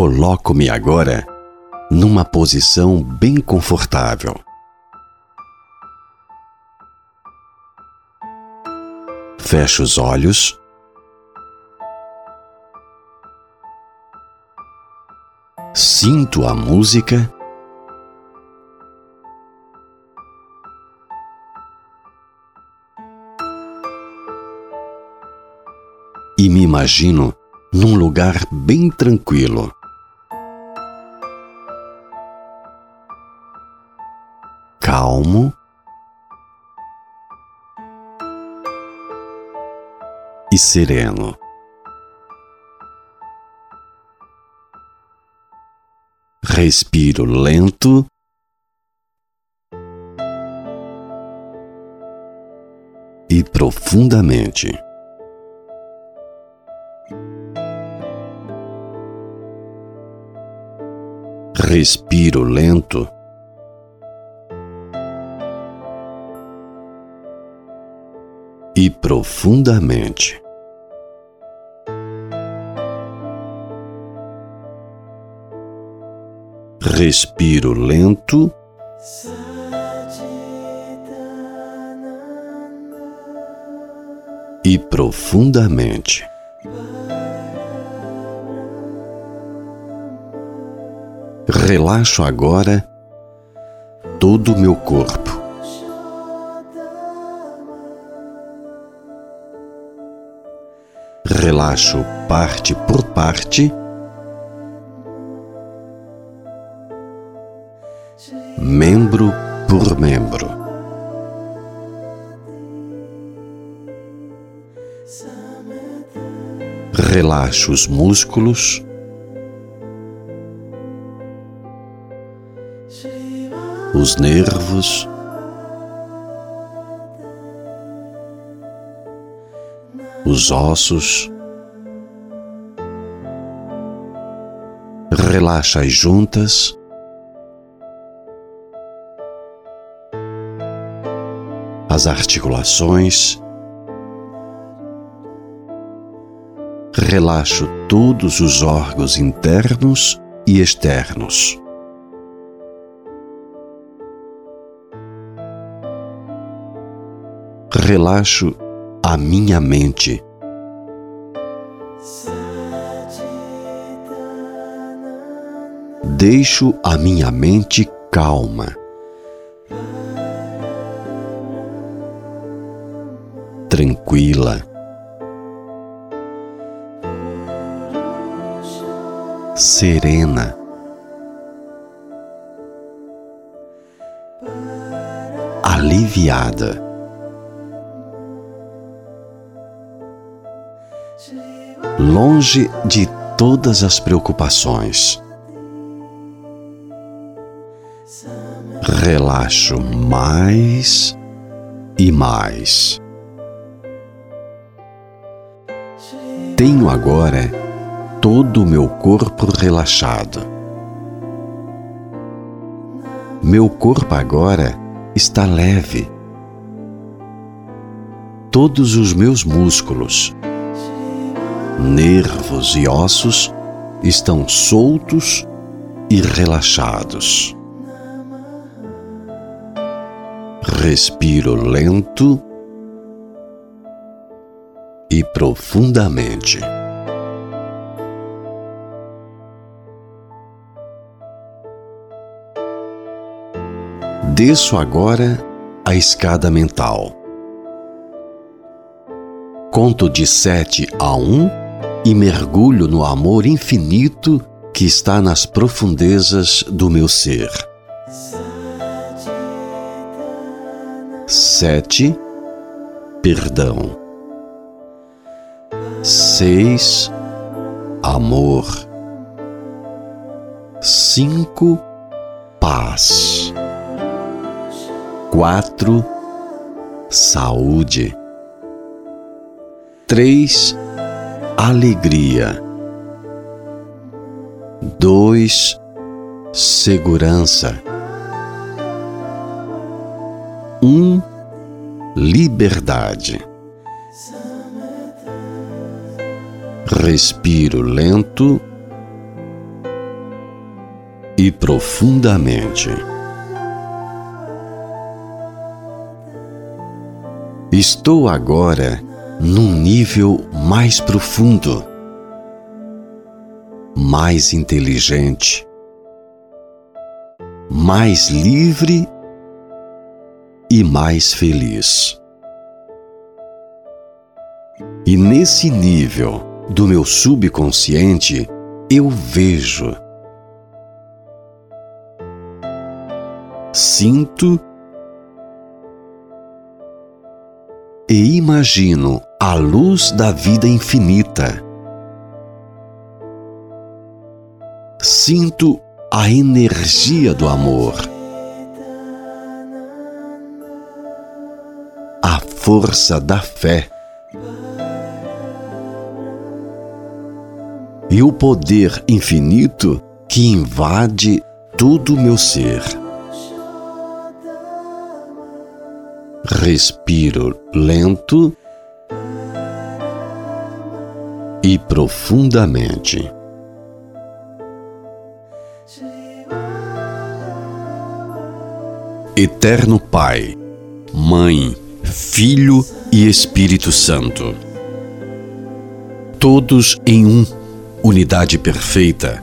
Coloco-me agora numa posição bem confortável. Fecho os olhos. Sinto a música. E me imagino num lugar bem tranquilo. Calmo e sereno. Respiro lento. E profundamente. Respiro lento. Profundamente. Respiro lento. E profundamente. Relaxo agora todo o meu corpo. Relaxo parte por parte. Membro por membro. Relaxo os músculos. os nervos, os ossos. Relaxa as juntas. As articulações. Relaxo todos os órgãos internos e externos. relaxo a minha mente. Deixo a minha mente calma. Tranquila. Serena. Aliviada. longe de todas as preocupações. Relaxo mais e mais. Tenho agora todo o meu corpo relaxado. Meu corpo agora está leve. Todos os meus músculos nervos e ossos estão soltos e relaxados. Respiro lento e profundamente. Desço agora a escada mental. Conto de sete a um e mergulho no amor infinito que está nas profundezas do meu ser. Sete, perdão. Seis, amor. Cinco, paz. Quatro, saúde. Três, alegria. dois Segurança. um Liberdade. Respiro lento e profundamente. Estou agora num nível mais profundo, mais inteligente, mais livre e mais feliz. E nesse nível do meu subconsciente, eu vejo, sinto e imagino a luz da vida infinita. Sinto a energia do amor, força da fé e o poder infinito que invade todo o meu ser. Respiro lento e profundamente. Eterno Pai, Mãe, Filho e Espírito Santo, todos em um, unidade perfeita.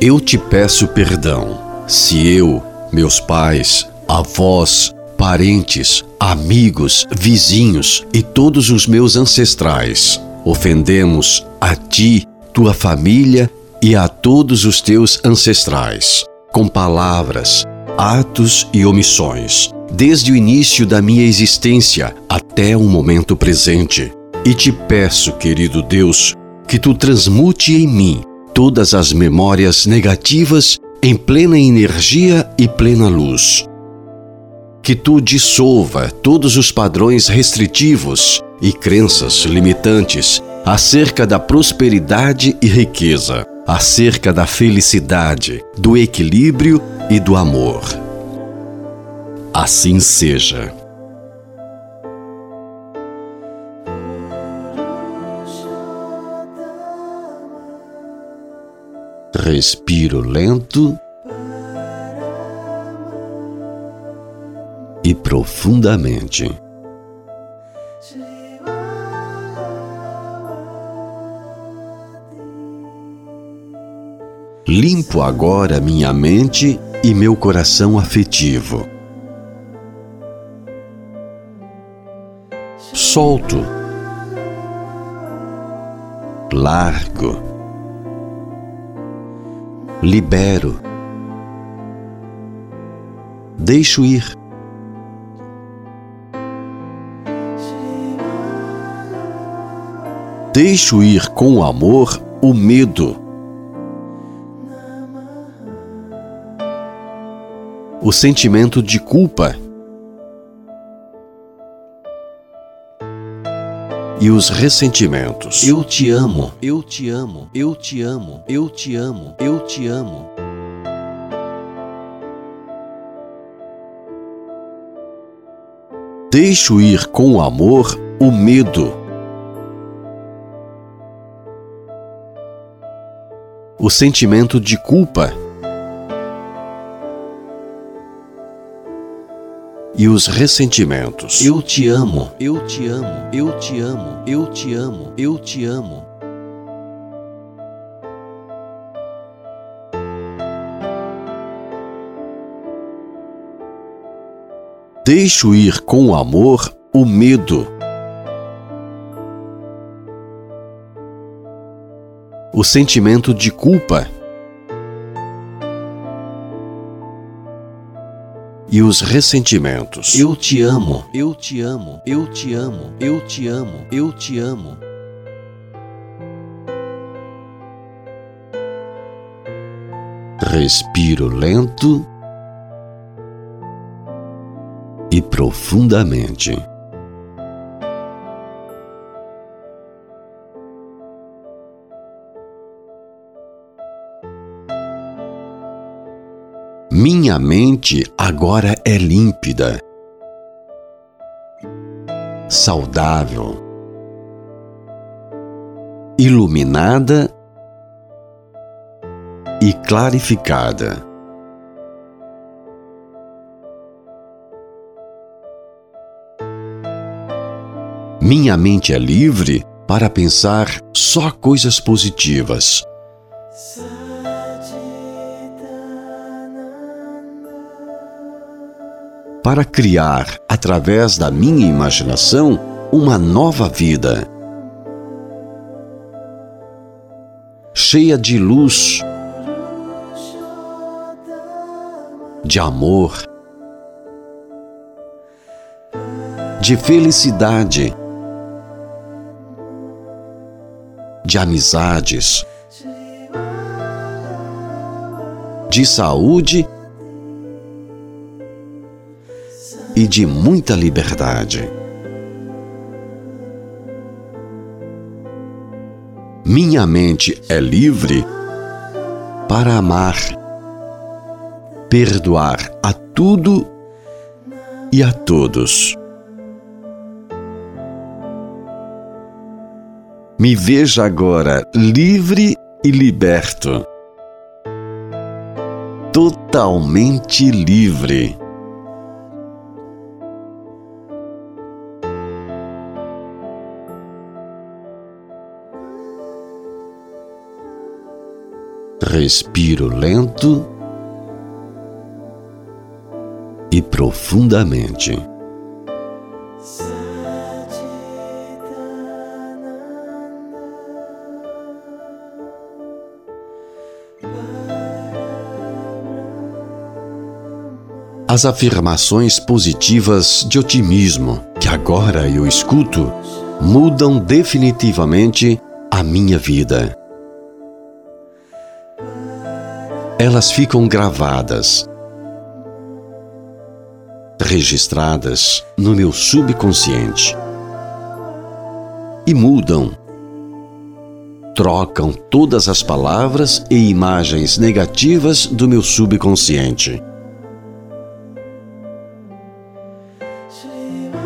Eu te peço perdão se eu, meus pais, avós, parentes, amigos, vizinhos e todos os meus ancestrais. Ofendemos a ti, tua família e a todos os teus ancestrais, com palavras, atos e omissões, desde o início da minha existência até o momento presente. E te peço, querido Deus, que tu transmute em mim todas as memórias negativas em plena energia e plena luz que tu dissolva todos os padrões restritivos e crenças limitantes acerca da prosperidade e riqueza, acerca da felicidade, do equilíbrio e do amor. Assim seja. Respiro lento e profundamente. Limpo agora minha mente e meu coração afetivo. Solto. Largo. Libero. Deixo ir. Deixo ir com amor o medo. O sentimento de culpa. E os ressentimentos. Eu te amo, eu te amo, eu te amo, eu te amo, eu te amo. Deixo ir com amor o medo. o sentimento de culpa e os ressentimentos. Eu te amo, eu te amo, eu te amo, eu te amo, eu te amo. Deixo ir com amor o medo. O sentimento de culpa e os ressentimentos. Eu te amo, eu te amo, eu te amo, eu te amo, eu te amo. Respiro lento e profundamente. Minha mente agora é límpida, saudável, e clarificada. Minha mente é livre para pensar só coisas positivas. Para criar, através da minha imaginação, uma nova vida. Cheia de luz, de amor, de felicidade de amizades, de saúde e de muita liberdade. Minha mente é livre para amar, perdoar a tudo e a todos. Me veja agora livre e liberto. Totalmente livre. Respiro lento e profundamente. As afirmações positivas de otimismo que agora eu escuto mudam definitivamente a minha vida. Elas ficam gravadas, registradas no meu subconsciente e mudam trocam todas as palavras e imagens negativas do meu subconsciente.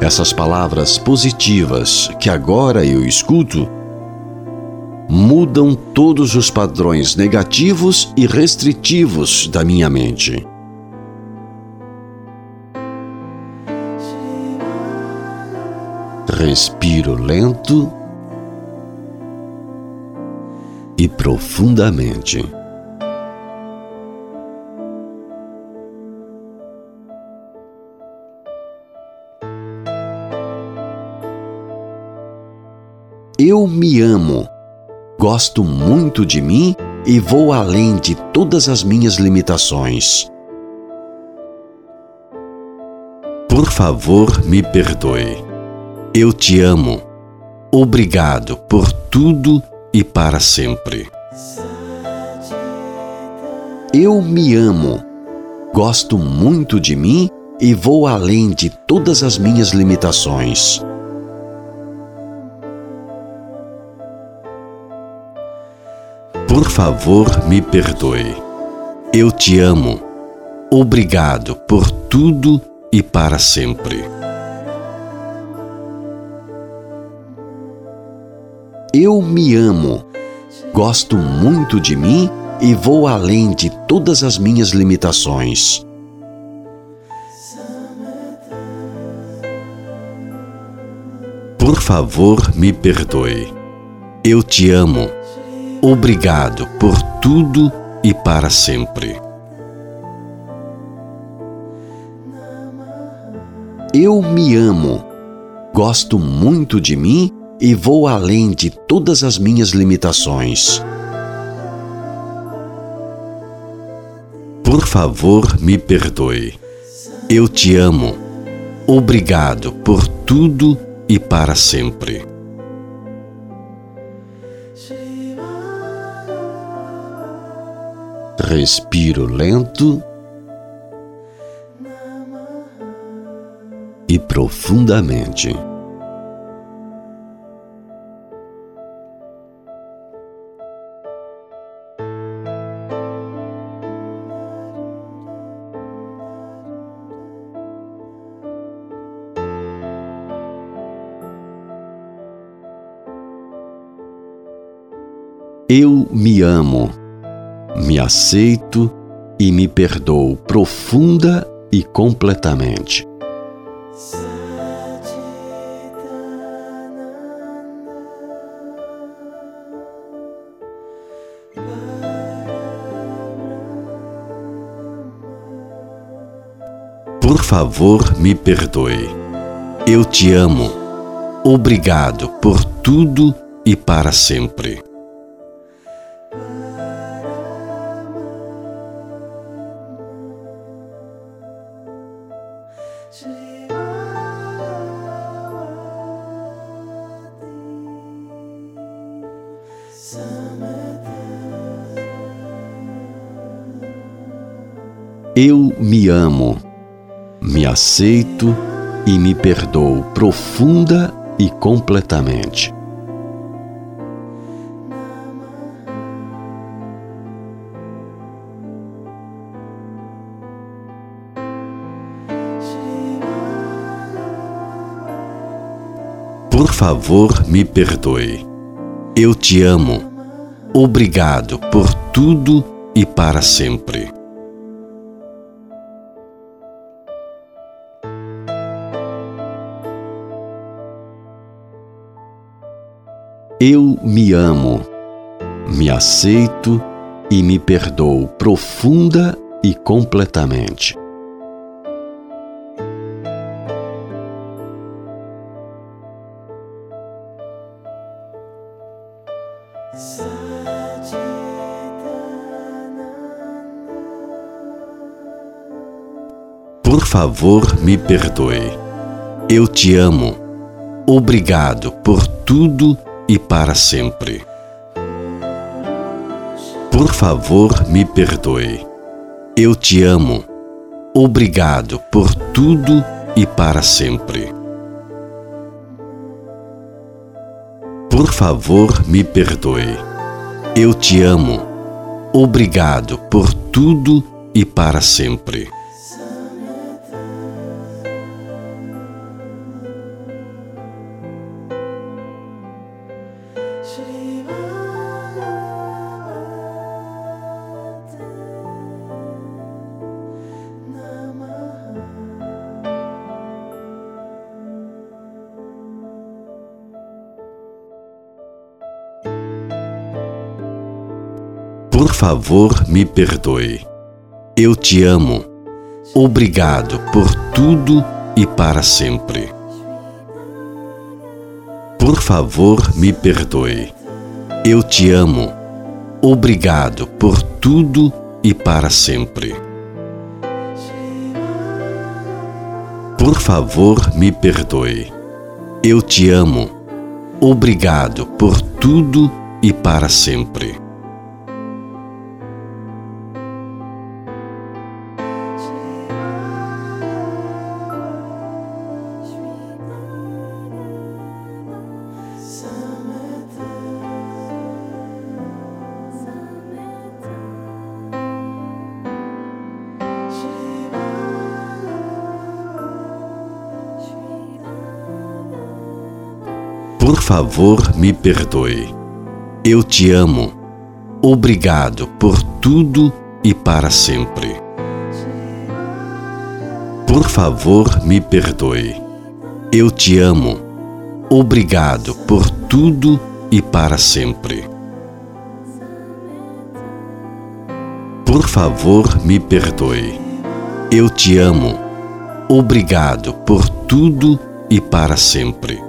Essas palavras positivas que agora eu escuto mudam todos os padrões negativos e restritivos da minha mente. Respiro lento e profundamente. Eu me amo, gosto muito de mim e vou além de todas as minhas limitações. Por favor, me perdoe. Eu te amo. Obrigado por tudo e para sempre. Eu me amo, gosto muito de mim e vou além de todas as minhas limitações. Por favor, me perdoe. Eu te amo. Obrigado por tudo e para sempre. Eu me amo. Gosto muito de mim e vou além de todas as minhas limitações. Por favor, me perdoe. Eu te amo. Obrigado por tudo e para sempre. Eu me amo, gosto muito de mim e vou além de todas as minhas limitações. Por favor, me perdoe. Eu te amo. Obrigado por tudo e para sempre. Respiro lento e profundamente. Eu me amo me aceito e me perdoo profunda e completamente. Por favor, me perdoe. Eu te amo. Obrigado por tudo e para sempre. Eu me amo, me aceito e me perdoo profunda e completamente. Por favor, me perdoe. Eu te amo. Obrigado por tudo e para sempre. Eu me amo, me aceito e me perdoo profunda e completamente. Por favor, me perdoe. Eu te amo. Obrigado por tudo e para sempre. Por favor, me perdoe. Eu te amo. Obrigado por tudo e para sempre. Por favor, me perdoe. Eu te amo. Obrigado por tudo e para sempre. Favor, me perdoe. Eu te amo. Obrigado por tudo e para sempre. Por favor, me perdoe. Eu te amo. Obrigado por tudo e para sempre. Por favor, me perdoe. Eu te amo. Obrigado por tudo e para sempre. Favor, me perdoe. Eu te amo. Obrigado por tudo e para sempre. Por favor, me perdoe. Eu te amo. Obrigado por tudo e para sempre. Por favor, me perdoe. Eu te amo. Obrigado por tudo e para sempre.